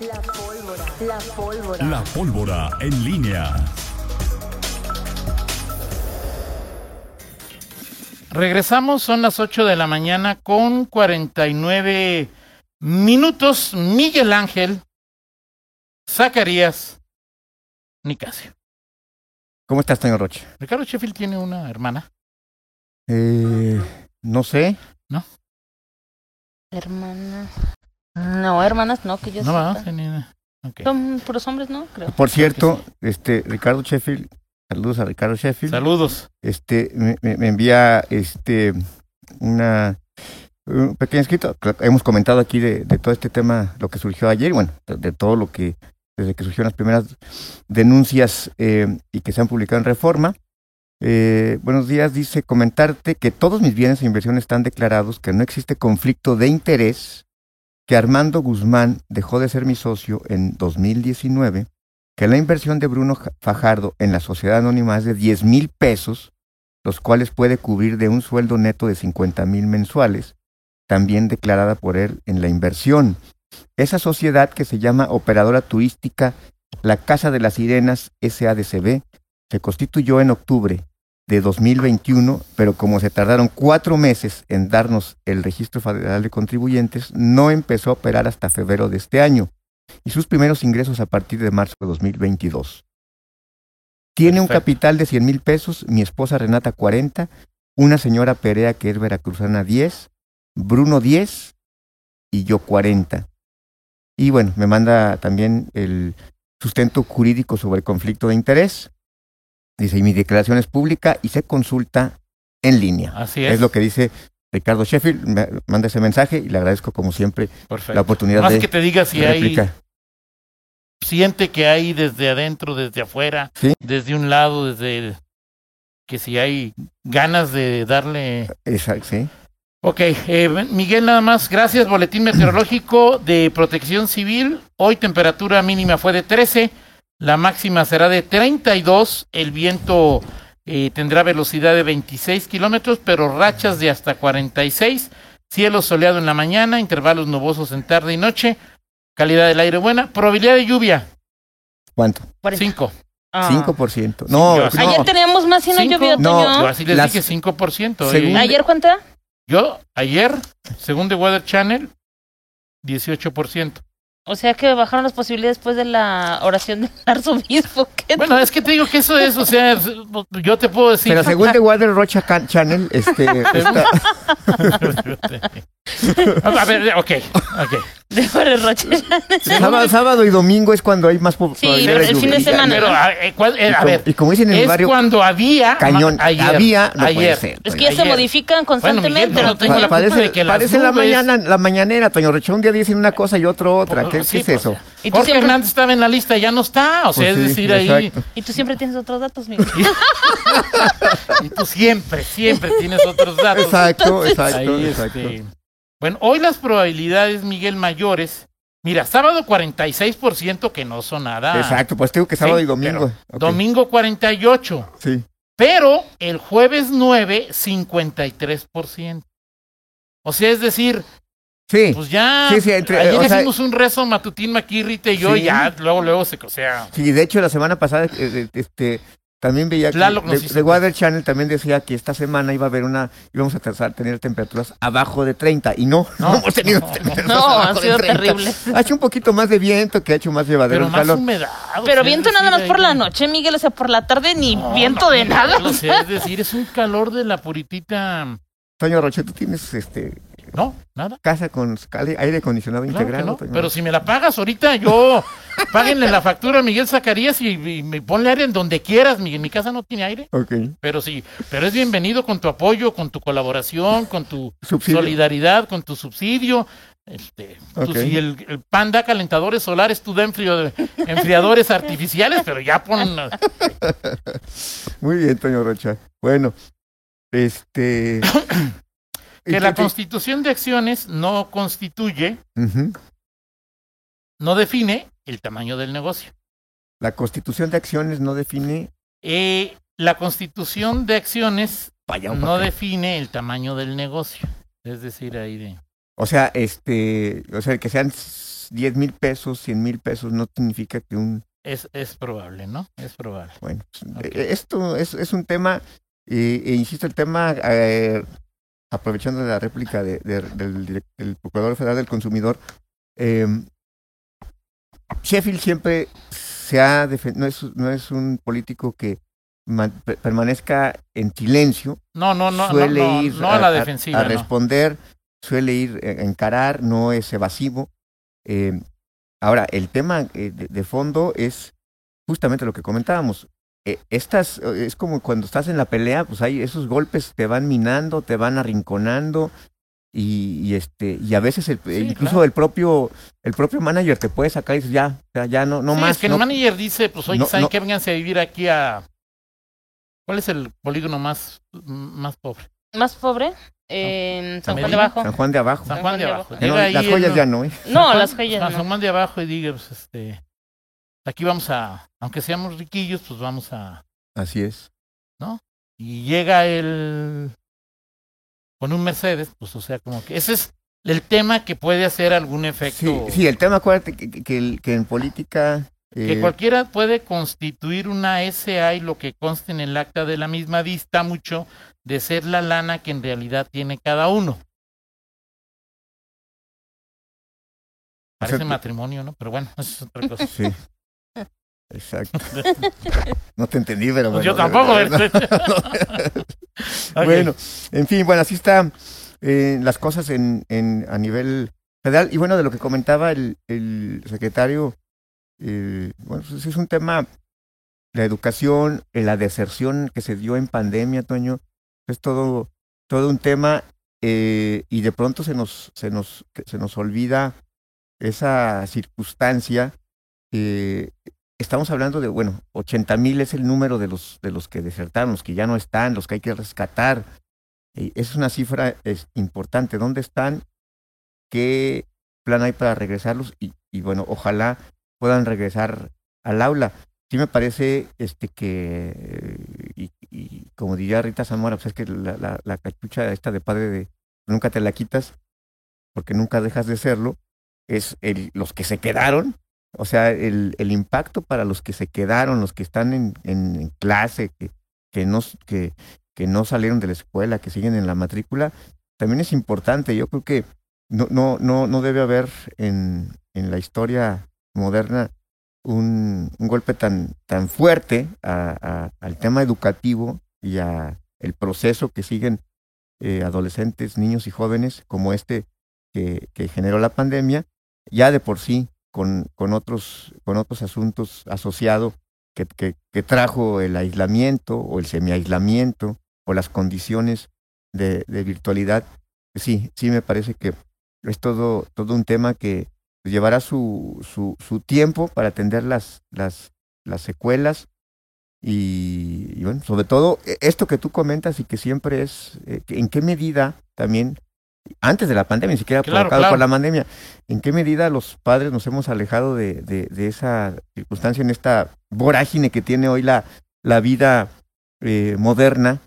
La pólvora. La pólvora. La pólvora en línea. Regresamos, son las 8 de la mañana con 49 minutos. Miguel Ángel, Zacarías, Nicasio. ¿Cómo estás, señor Roche? Ricardo Sheffield tiene una hermana. Eh, no sé. Hermanas. No, hermanas no, que yo No va, sepa. tenía- ok. Son puros hombres, ¿no? Creo. Por cierto, este Ricardo Sheffield, saludos a Ricardo Sheffield. Saludos. Este me, envía este una un pequeño escrito. Hemos comentado aquí de, de todo este tema, lo que surgió ayer, y bueno, de, de todo lo que desde que surgieron las primeras denuncias eh, y que se han publicado en Reforma. Eh, buenos días, dice comentarte que todos mis bienes e inversiones están declarados, que no existe conflicto de interés, que Armando Guzmán dejó de ser mi socio en 2019, que la inversión de Bruno Ja- Fajardo en la sociedad anónima es de 10 mil pesos, los cuales puede cubrir de un sueldo neto de 50 mil mensuales, también declarada por él en la inversión. Esa sociedad que se llama Operadora Turística La Casa de las Sirenas SADCB se constituyó en octubre de 2021, pero como se tardaron cuatro meses en darnos el registro federal de contribuyentes, no empezó a operar hasta febrero de este año y sus primeros ingresos a partir de marzo de 2022. Tiene un capital de 100 mil pesos, mi esposa Renata 40, una señora Perea que es veracruzana 10, Bruno 10 y yo 40. Y bueno, me manda también el sustento jurídico sobre conflicto de interés. Dice, y mi declaración es pública y se consulta en línea. Así es. Es lo que dice Ricardo Sheffield. Me manda ese mensaje y le agradezco como siempre Perfecto. la oportunidad Más de, que te diga si hay, siente que hay desde adentro, desde afuera, Sí. desde un lado, desde que si hay ganas de darle Exacto, sí. Ok, eh, Miguel, nada más, gracias. Boletín meteorológico de protección civil. Hoy temperatura mínima fue de 13, la máxima será de 32, el viento eh, tendrá velocidad de 26 kilómetros, pero rachas de hasta 46, cielo soleado en la mañana, intervalos nubosos en tarde y noche, calidad del aire buena, probabilidad de lluvia, ¿Cuánto? 5. Ah. 5%. No, yo- no. Ayer teníamos más y no llovió, No. Yo así les Las- dije 5%. Según- eh. ¿Ayer cuánto era? Yo, ayer, según The Weather Channel, 18%. O sea que bajaron las posibilidades después de la oración del arzobispo. ¿Qué Bueno, es que te digo que eso es, o sea, yo te puedo decir. Pero según The Water Rocha Channel, este, está- a ver, ok, ok. de Rocha? sábado, sábado y domingo es cuando hay más po- Sí, el fin de semana. Pero, a, eh, ¿cuál- eh, Y a como- ver, y como dicen en el es barrio, cuando había. cañón, ayer, había, no puede ayer. ser. Es que ya se modifican constantemente. Miguel, no ¿no, tengo la culpa parece de que las parece la, nubes- mañana, la mañanera, Toño Rocha. Un día dicen una cosa y otro otra. ¿Qué, Sí, qué es eso? Y tú Jorge siempre- Hernández estaba en la lista, ya no está. O sea, Pues es sí, decir, ahí. exacto. Y tú siempre tienes otros datos, Miguel. Y tú siempre, siempre tienes otros datos. Exacto, exacto, Ahí, exacto. Bueno, hoy las probabilidades, Miguel, mayores. Mira, sábado 46%, que no son nada. Exacto, pues tengo que sábado Sí, y domingo. pero Ok, Domingo 48. Sí. Pero el jueves 9, 53%. O sea, es decir, Sí. pues ya. Sí, sí, entre- ayer sea- hicimos un rezo matutín, Maquirrite y yo, Sí. y ya, luego, luego se. O sea, Sí, de hecho la semana pasada eh, este también veía que de, de Weather Channel también decía que esta semana iba a haber una íbamos a trazar- tener temperaturas abajo de 30 y no, no, No, hemos tenido no. temperaturas No, abajo ha de sido 30. terrible. Ha hecho un poquito más de viento que ha hecho más llevadero pero el más calor. humedad. Pero viento nada más por ahí- la noche, Miguel. O sea, por la tarde ni No, viento de no, nada. O sea, es decir, es un calor de la puritita. Toño Roche, tú tienes este No, nada. casa con aire acondicionado Claro integrado. no, Toño pero si me la pagas ahorita, yo páguenle la factura a Miguel Zacarías y, y me ponle aire en donde quieras. Miguel, mi casa no tiene aire, Ok. pero sí, pero es bienvenido con tu apoyo, con tu colaboración, con tu Subsidio. solidaridad, con tu subsidio. Este, tú, si el, el PAN da calentadores solares, tú da enfriadores artificiales, pero ya pon. Muy bien, Toño Rocha. Bueno, este Que ¿Y la constitución de acciones no constituye, no define el tamaño del negocio. La Constitución de Acciones no define Eh, la constitución de acciones Vaya, no papel. define el tamaño del negocio. Es decir, ahí de... O sea, este, o sea, que sean 10 mil pesos, 100 mil pesos, no significa que un... Es, es probable, ¿no? Es probable. Bueno, pues, Ok. eh, esto es, es un tema, eh, e insisto, el tema, eh, aprovechando la réplica de- de- del, del Procurador Federal del Consumidor, eh, Sheffield siempre se ha no es, no es un político que man- pe- permanezca en silencio, No, no, no, suele no, ir no a la defensiva. a responder, suele ir a encarar, no es evasivo. Eh, ahora, el tema eh, de, de fondo es justamente lo que comentábamos. Eh, estas eh, es como cuando estás en la pelea, pues hay esos golpes te van minando, te van arrinconando y, y este y a veces el- Sí, incluso claro. el propio el propio manager te puede sacar y dices ya, ya, ya no no Sí, más. Es que no- el manager dice, pues oye, no- ¿saben no- qué? Vénganse a vivir aquí a... ¿Cuál es el polígono más, más pobre? Más pobre, en San Juan de Abajo. San Juan de abajo. San Juan de Abajo. Las joyas ya no, ¿eh? No, Juan- las joyas. San Juan de Abajo y diga, pues este... Aquí vamos a... Aunque seamos riquillos, pues vamos a... Así es. y llega el con un Mercedes, pues o sea, como que ese es el tema que puede hacer algún efecto. sí, el tema, acuérdate que, que- en política... Que eh, cualquiera puede constituir una SA y lo que conste en el acta de la misma dista mucho de ser la lana que en realidad tiene cada uno. Parece matrimonio, ¿no? Pero bueno, eso es otra cosa. Sí. Exacto. No te entendí, pero Pues bueno. yo tampoco. Ok. Bueno, en fin, bueno, así están eh, las cosas en, en, a nivel federal. Y bueno, de lo que comentaba el, el secretario, eh, bueno, pues es un tema, la educación, eh, la deserción que se dio en pandemia, Toño, es todo, todo un tema eh, y de pronto se nos, se nos, se nos olvida esa circunstancia. eh, estamos hablando de, bueno, 80 mil es el número de los, de los que desertaron, los que ya no están, los que hay que rescatar. Eh, es una cifra importante. ¿Dónde están? ¿Qué plan hay para regresarlos? Y, y bueno, ojalá puedan regresar al aula. Sí me parece este que, y, y como diría Rita Zamora, pues es que la, la, la cachucha esta de padre de nunca te la quitas, porque nunca dejas de serlo, es el, los que se quedaron, o sea, el, el impacto para los que se quedaron, los que están en, en, clase, que, que, no, que, que no salieron de la escuela, que siguen en la matrícula, también es importante. Yo creo que no, no, no, no debe haber en, en la historia moderna un, un golpe tan, tan fuerte a, al tema educativo y a el proceso que siguen eh, adolescentes, niños y jóvenes como este que, que generó la pandemia, ya de por sí con, con, otros, con otros asuntos asociados que, que, trajo el aislamiento o el semiaislamiento o las condiciones de, de, virtualidad. Sí, sí me parece que es todo, todo un tema que llevará su, su, su tiempo para atender las, las, las secuelas y, y, bueno, sobre todo e, esto que tú comentas y que siempre es, eh, en qué medida también antes de la pandemia, ni siquiera Claro, provocado claro. por la pandemia, ¿en qué medida los padres nos hemos alejado de, de, de esa circunstancia, en esta vorágine que tiene hoy la, la vida eh, moderna,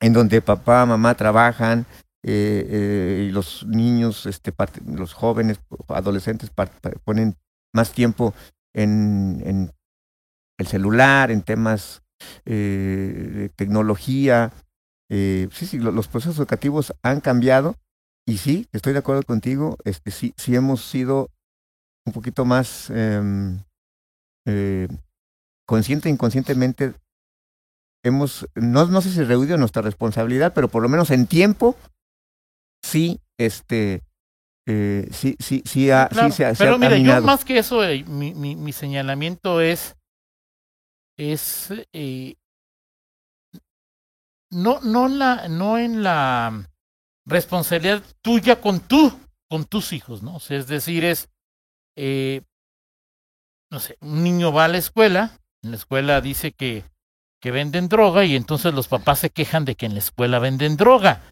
en donde papá, mamá trabajan, eh, eh, y los niños, este, los jóvenes, adolescentes ponen más tiempo en, en el celular, en temas eh, de tecnología. Eh, sí, sí, lo- los procesos educativos han cambiado y sí, estoy de acuerdo contigo, este, sí, sí hemos sido un poquito más em, eh, consciente e inconscientemente hemos, no, no sé si rehuido nuestra responsabilidad, pero por lo menos en tiempo, sí, este, eh, sí, sí, sí, ha, Claro, sí se ha, se Pero ha mira, yo más que eso, eh, mi, mi, mi señalamiento es, es eh, no, no, la, no en la responsabilidad tuya con tú, con tus hijos, ¿no? O sea, es decir, es, eh, no sé, un niño va a la escuela, en la escuela dice que, que venden droga y entonces los papás se quejan de que en la escuela venden droga.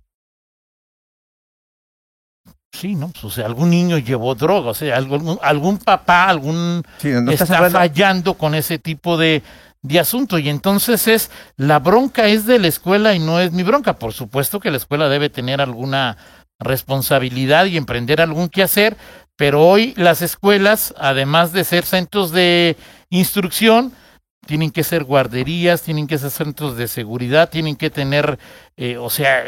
Sí, ¿no? Pues, o sea, algún niño llevó droga, o sea, algún, algún papá, algún Sí, no está hablando- fallando con ese tipo de, de asunto. Y entonces es, la bronca es de la escuela y no es mi bronca. Por supuesto que la escuela debe tener alguna responsabilidad y emprender algún quehacer, pero hoy las escuelas, además de ser centros de instrucción, tienen que ser guarderías, tienen que ser centros de seguridad, tienen que tener, eh, o sea,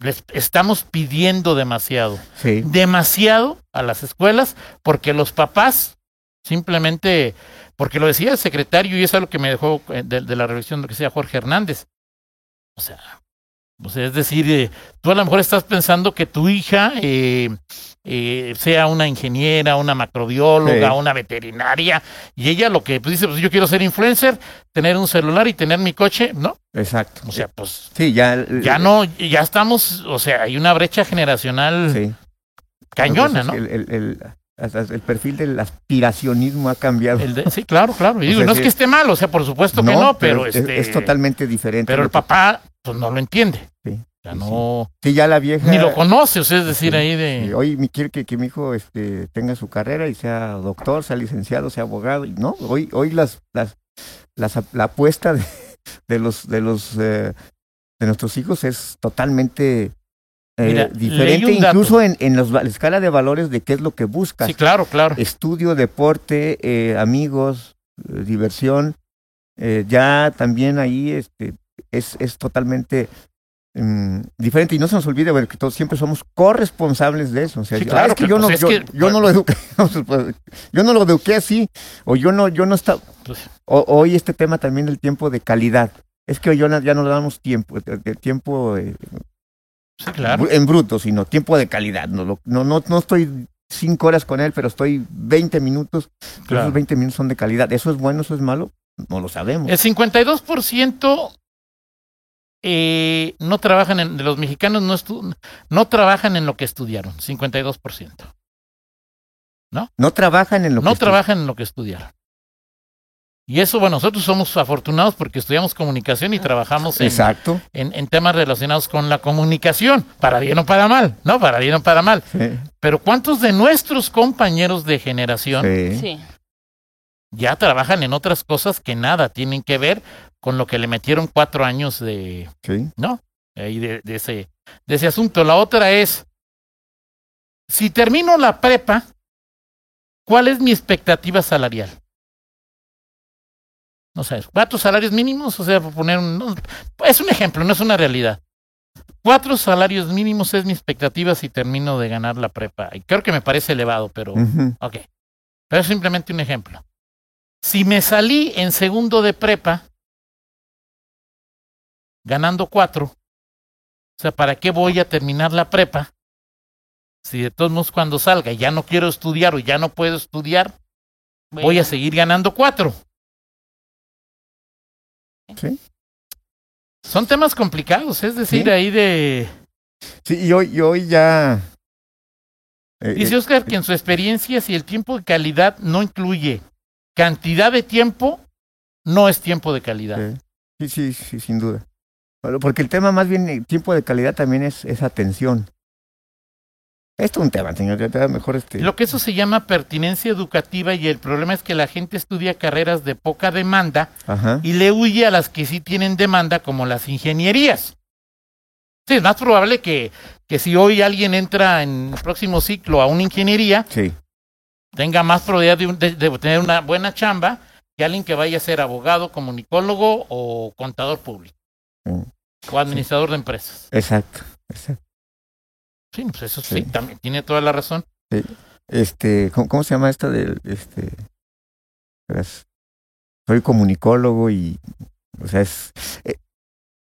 les estamos pidiendo demasiado, Sí. demasiado a las escuelas, porque los papás simplemente, porque lo decía el secretario y es algo que me dejó eh, de, de la revisión lo que decía Jorge Hernández. O sea, o sea, es decir, eh, tú a lo mejor estás pensando que tu hija eh, eh, sea una ingeniera, una macrobióloga, Sí. una veterinaria, y ella lo que pues, dice, pues yo quiero ser influencer, tener un celular y tener mi coche, ¿no? Exacto. O sea, pues sí, ya. ya no, ya estamos, o sea, hay una brecha generacional Sí. cañona, ¿no? El, el- el perfil del aspiracionismo ha cambiado. El de- sí, claro, claro. Y O digo, sea, no es que esté mal, o sea, por supuesto que no, pero, es, este, es totalmente diferente. pero el papá pues no lo entiende. Sí, O sea, sí, no, Sí, ya la vieja. ni lo conoce, o sea, es decir, Sí. ahí de Hoy me quiere que, que mi hijo este, tenga su carrera y sea doctor, sea licenciado, sea abogado. y No, hoy, hoy las, las, las- la apuesta de, de los de los eh, de nuestros hijos es totalmente eh, Mira, diferente, incluso en, en los la escala de valores de qué es lo que buscas. Sí, claro, claro. Estudio, deporte, eh, amigos, eh, diversión. ya también ahí este, es, es totalmente mm, diferente. Y no se nos olvide bueno, que todos siempre somos corresponsables de eso. O sea, Sí, yo- claro, es que yo, pues, no, yo, que- yo no lo eduqué, yo no lo eduqué así, o yo no, yo no estaba. Pues, o- hoy este tema también del tiempo de calidad. Es que hoy ya no, ya no le damos tiempo, tiempo eh, sí, claro. bru- en bruto, sino tiempo de calidad. No, lo- no, no, no estoy cinco horas con él, pero estoy 20 minutos. claro. Esos 20 minutos son de calidad. ¿Eso es bueno, eso es malo? No lo sabemos. El 52% eh, no trabajan en, de los mexicanos no, estu- no trabajan en lo que estudiaron, 52%. No trabajan en lo No que trabajan en lo que estudiaron. Y eso, bueno, nosotros somos afortunados porque estudiamos comunicación y trabajamos en, Exacto. en, en temas relacionados con la comunicación, para bien o para mal, ¿no? Para bien o para mal. Sí, Pero ¿cuántos de nuestros compañeros de generación sí. Ya trabajan en otras cosas que nada tienen que ver con lo que le metieron cuatro años de, sí. ¿no? Ahí de, de ese, de ese asunto. La otra es, si termino la prepa, ¿cuál es mi expectativa salarial? No sé, cuatro salarios mínimos, o sea, por poner un, no, es un ejemplo, no es una realidad. Cuatro salarios mínimos es mi expectativa si termino de ganar la prepa. Y creo que me parece elevado, pero. Ok. Pero es simplemente un ejemplo. Si me salí en segundo de prepa, ganando cuatro, o sea, ¿para qué voy a terminar la prepa? Si de todos modos cuando salga ya no quiero estudiar o ya no puedo estudiar, voy a seguir ganando cuatro. Sí. Son temas complicados, es decir, Sí. ahí de... Sí, y hoy, y hoy ya. eh, Dice eh, Oscar que en su experiencia, si el tiempo de calidad no incluye cantidad de tiempo, no es tiempo de calidad. eh, sí, sí, sí, sin duda. Porque el tema más bien, el tiempo de calidad también es, es atención. Esto es un tema, señor. Ya te da mejor este. Lo que eso se llama pertinencia educativa y el problema es que la gente estudia carreras de poca demanda Ajá. y le huye a las que sí tienen demanda como las ingenierías. Sí, es más probable que, que si hoy alguien entra en el próximo ciclo a una ingeniería, Sí. tenga más probabilidad de, un- de- de tener una buena chamba que alguien que vaya a ser abogado, comunicólogo o contador público Mm, o administrador de empresas. Exacto. exacto. Sí, pues eso sí, Sí. también tiene toda la razón. Este, ¿cómo, cómo se llama esta del este? verás, Soy comunicólogo y, o sea, es eh,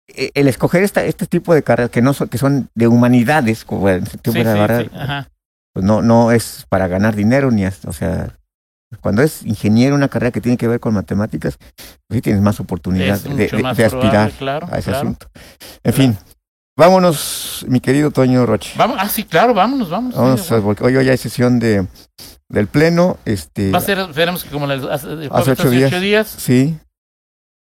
eh, el escoger esta, este tipo de carreras que no son, que son de humanidades, como en sentido Sí, de sí, sí, ajá. pues no, no es para ganar dinero ni, hasta- o sea, cuando es ingeniero, una carrera que tiene que ver con matemáticas, pues sí tienes más oportunidad de, mucho de- más de aspirar probable, claro, a ese claro. asunto. En fin, vámonos, mi querido Toño Roche. Vamos, ah, sí, claro, vámonos, sí, Vamos, bueno. porque hoy, hoy hay sesión de del pleno, este, Va a ser, esperemos que como la- hace, Hace ocho días. ocho días. sí,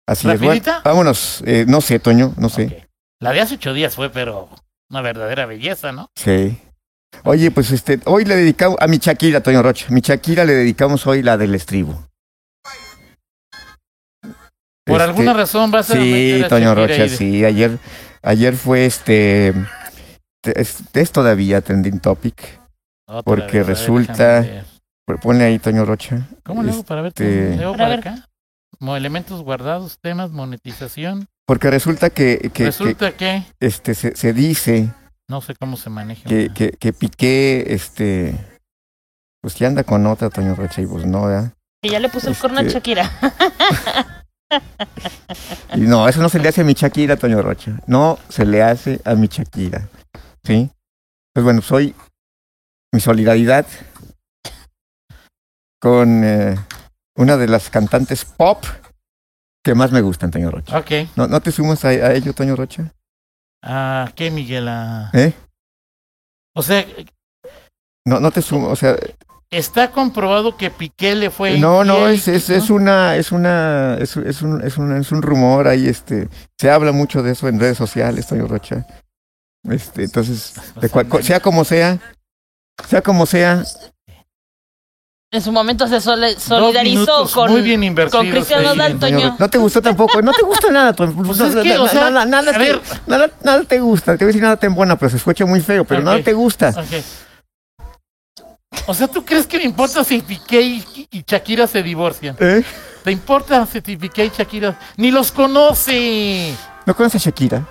así es. Bueno, ¿Rapidita? vámonos, eh, no sé, Toño, no sé. La de hace ocho días fue, pero una verdadera belleza, ¿no? sí. Oye, pues este, hoy le dedicamos a mi Shakira, Toño Roche, mi Shakira le dedicamos hoy la del estribo. Por Este, alguna razón vas a Sí, meter a Toño Rocha, sí. Ayer, ayer fue este es, es todavía trending topic. Otra Porque vez, resulta- ver. Pone ahí Toño Rocha. ¿Cómo le hago para ver? Este- ¿Leo Para para ver. acá? Como elementos guardados, temas, monetización. Porque resulta que, que, Resulta que, este, se, se dice no sé cómo se maneja. que, que, que Piqué, este, pues que anda con otra Toño Rocha y pues no, ¿verdad? Que ya le puso el corno a Este- Shakira. Y no, eso no se le hace a mi Shakira, Toño Rocha. No se le hace a mi Shakira. ¿Sí? Pues bueno, soy mi solidaridad con eh, una de las cantantes pop que más me gustan, Toño Rocha. Ok. ¿No, no te sumas a, a ello, Toño Rocha? Ah, ¿qué, Miguel? Ah, ¿Eh? O sea, No, no te sumas, o sea, está comprobado que Piqué le fue. no, no, es, es, ¿no? es una, es una, es, es un, es un, es un rumor ahí, este, se habla mucho de eso en redes sociales, Toño Rocha. Este, entonces, de cual- co- sea como sea, sea como sea, En su momento se solidarizó con, muy bien con Cristian ahí. Nodal, Toño Toño. Rocha, no te gustó tampoco, no te gusta nada, Toño. Pues No, es no, que, no, o sea, nada, nada a te- nada, nada te gusta, te voy a decir nada te buena, pero se escucha muy feo, pero nada Ok. te gusta. Ok. O sea, ¿tú crees que me importa si Piqué y, y Shakira se divorcian? ¿Eh? ¿Te importa si Piqué y Shakira? Ni los conoce. ¿No conoces a Shakira?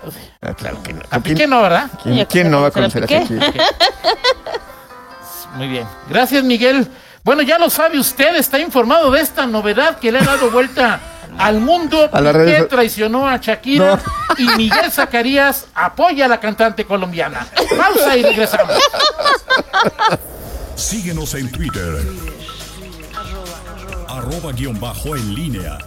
Ah, claro que no. A ¿Quién, Piqué no, ¿verdad? quién- no va a conocer a. Shakira? Muy bien. Gracias, Miguel. Bueno, ya lo sabe usted, está informado de esta novedad que le ha dado vuelta al mundo. A redes so- traicionó a Shakira y Miguel Zacarías apoya a la cantante colombiana. Pausa y regresamos. Síguenos en Twitter. Arroba guion bajo en línea.